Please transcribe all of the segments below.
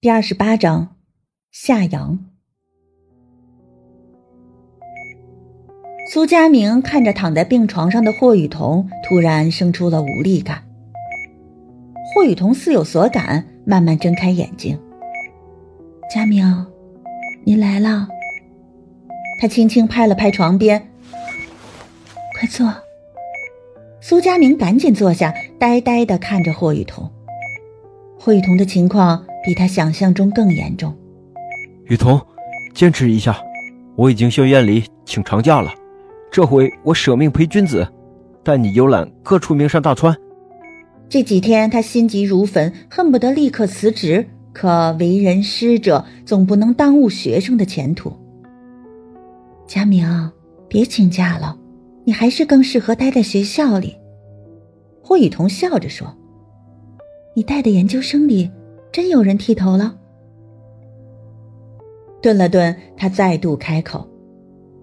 第二十八章，夏阳。苏佳明看着躺在病床上的霍雨桐，突然生出了无力感。霍雨桐似有所感，慢慢睁开眼睛。佳明，你来了。他轻轻拍了拍床边，快坐。苏佳明赶紧坐下，呆呆的看着霍雨桐。霍雨桐的情况。比他想象中更严重，雨桐，坚持一下，我已经向院里请长假了，这回我舍命陪君子，带你游览各处名山大川。这几天他心急如焚，恨不得立刻辞职，可为人师者总不能耽误学生的前途。佳明，别请假了，你还是更适合待在学校里。霍雨桐笑着说：“你带的研究生里。”真有人剃头了。顿了顿，他再度开口。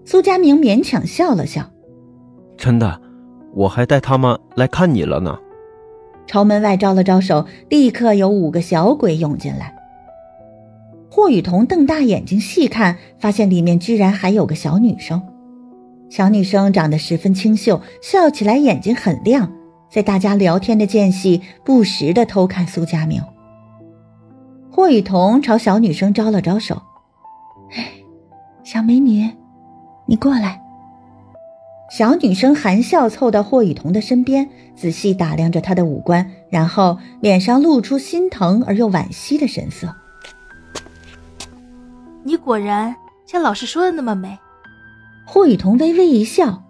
苏佳明勉强笑了笑：“真的，我还带他们来看你了呢。”朝门外招了招手，立刻有五个小鬼涌进来。霍雨桐瞪大眼睛细看，发现里面居然还有个小女生。小女生长得十分清秀，笑起来眼睛很亮，在大家聊天的间隙，不时的偷看苏佳明。霍雨桐朝小女生招了招手：“哎，小美女，你过来。”小女生含笑凑到霍雨桐的身边，仔细打量着他的五官，然后脸上露出心疼而又惋惜的神色。“你果然像老师说的那么美。”霍雨桐微微一笑：“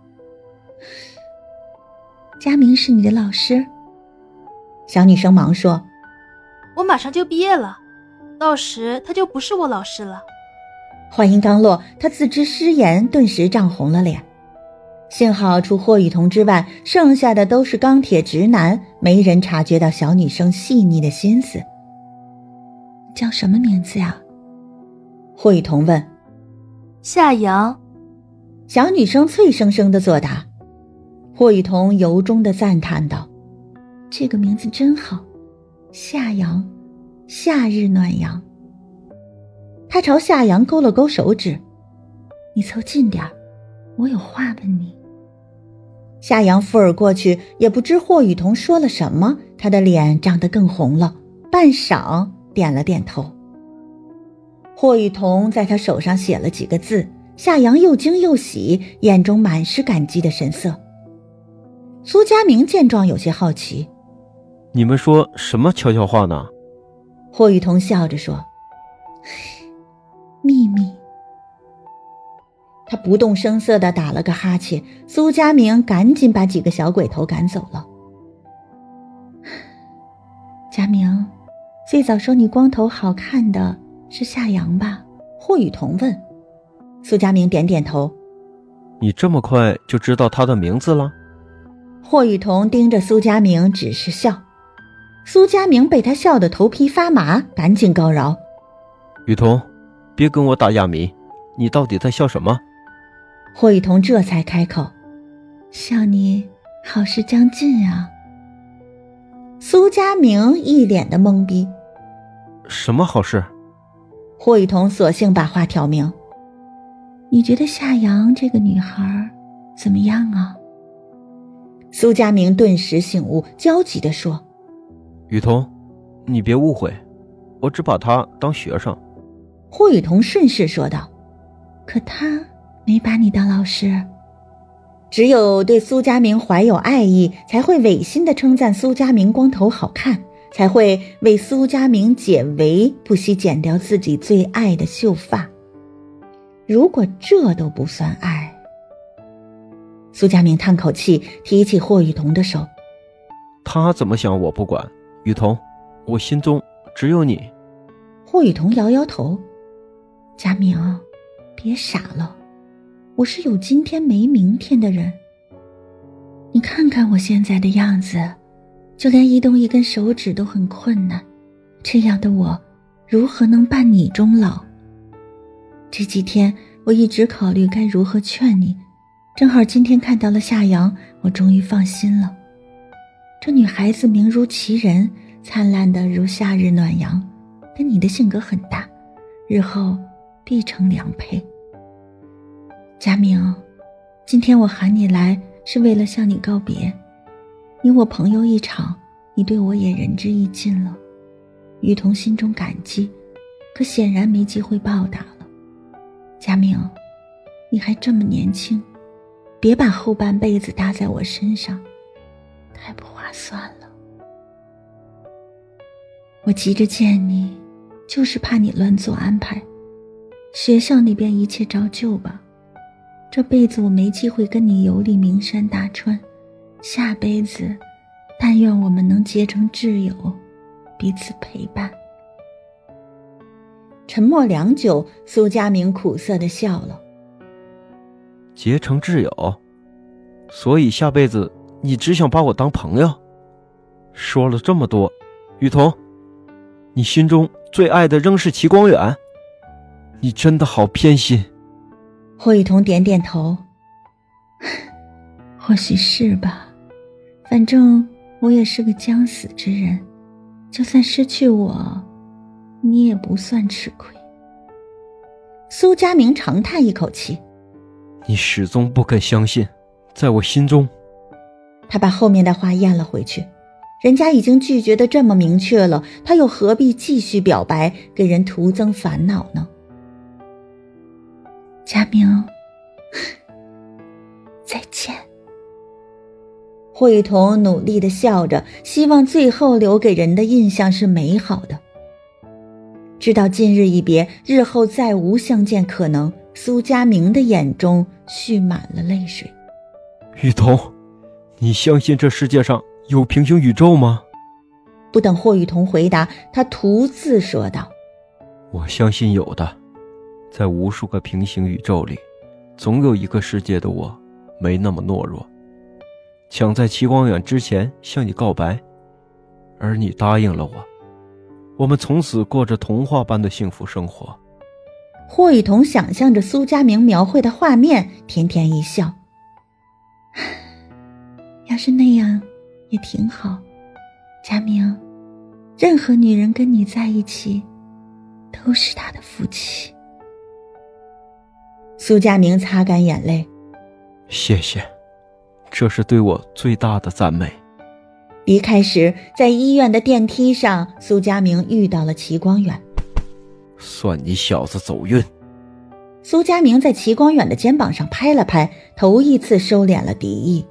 佳明是你的老师。”小女生忙说：“我马上就毕业了。”到时他就不是我老师了。话音刚落，他自知失言，顿时涨红了脸。幸好除霍雨桐之外，剩下的都是钢铁直男，没人察觉到小女生细腻的心思。叫什么名字呀？霍雨桐问。夏阳。小女生脆生生的作答。霍雨桐由衷的赞叹道：“这个名字真好，夏阳。”夏日暖阳，他朝夏阳勾了勾手指：“你凑近点，我有话问你。”夏阳附耳过去，也不知霍雨桐说了什么，他的脸涨得更红了，半晌点了点头。霍雨桐在他手上写了几个字，夏阳又惊又喜，眼中满是感激的神色。苏佳明见状，有些好奇：“你们说什么悄悄话呢？”霍雨桐笑着说：“秘密。”他不动声色的打了个哈欠。苏佳明赶紧把几个小鬼头赶走了。佳明，最早说你光头好看的是夏阳吧？霍雨桐问。苏佳明点点头。你这么快就知道他的名字了？霍雨桐盯着苏佳明，只是笑。苏佳明被他笑得头皮发麻，赶紧告饶：“雨桐，别跟我打哑谜，你到底在笑什么？”霍雨桐这才开口：“笑你好事将近啊。”苏佳明一脸的懵逼：“什么好事？”霍雨桐索性把话挑明：“你觉得夏阳这个女孩怎么样啊？”苏佳明顿时醒悟，焦急地说。雨桐，你别误会，我只把他当学生。霍雨桐顺势说道：“可他没把你当老师。只有对苏佳明怀有爱意，才会违心的称赞苏佳明光头好看，才会为苏佳明解围，不惜剪掉自己最爱的秀发。如果这都不算爱，苏佳明叹口气，提起霍雨桐的手：“他怎么想，我不管。”雨桐，我心中只有你。霍雨桐摇摇头：“佳明，别傻了，我是有今天没明天的人。你看看我现在的样子，就连移动一根手指都很困难，这样的我，如何能伴你终老？这几天我一直考虑该如何劝你，正好今天看到了夏阳，我终于放心了。”这女孩子名如其人，灿烂的如夏日暖阳，跟你的性格很搭，日后必成良配。佳明，今天我喊你来是为了向你告别，你我朋友一场，你对我也仁至义尽了，雨桐心中感激，可显然没机会报答了。佳明，你还这么年轻，别把后半辈子搭在我身上，太不划算了。我急着见你，就是怕你乱做安排。学校那边一切照旧吧。这辈子我没机会跟你游历名山大川，下辈子，但愿我们能结成挚友，彼此陪伴。沉默良久，苏佳明苦涩的笑了。结成挚友，所以下辈子你只想把我当朋友。说了这么多，雨桐，你心中最爱的仍是齐光远。你真的好偏心。霍雨桐点点头。或许是吧，反正我也是个将死之人，就算失去我，你也不算吃亏。苏佳明长叹一口气。你始终不肯相信，在我心中。他把后面的话咽了回去。人家已经拒绝的这么明确了，他又何必继续表白，给人徒增烦恼呢？佳明，再见。霍雨桐努力的笑着，希望最后留给人的印象是美好的。知道今日一别，日后再无相见可能。苏佳明的眼中蓄满了泪水。雨桐，你相信这世界上有平行宇宙吗？不等霍雨桐回答，他独自说道：“我相信有的，在无数个平行宇宙里，总有一个世界的我，没那么懦弱，抢在齐光远之前向你告白，而你答应了我，我们从此过着童话般的幸福生活。”霍雨桐想象着苏佳明描绘的画面，甜甜一笑。要是那样，也挺好。佳明，任何女人跟你在一起，都是她的福气。苏佳明擦干眼泪，谢谢，这是对我最大的赞美。离开时，在医院的电梯上，苏佳明遇到了齐光远。算你小子走运。苏佳明在齐光远的肩膀上拍了拍，头一次收敛了敌意。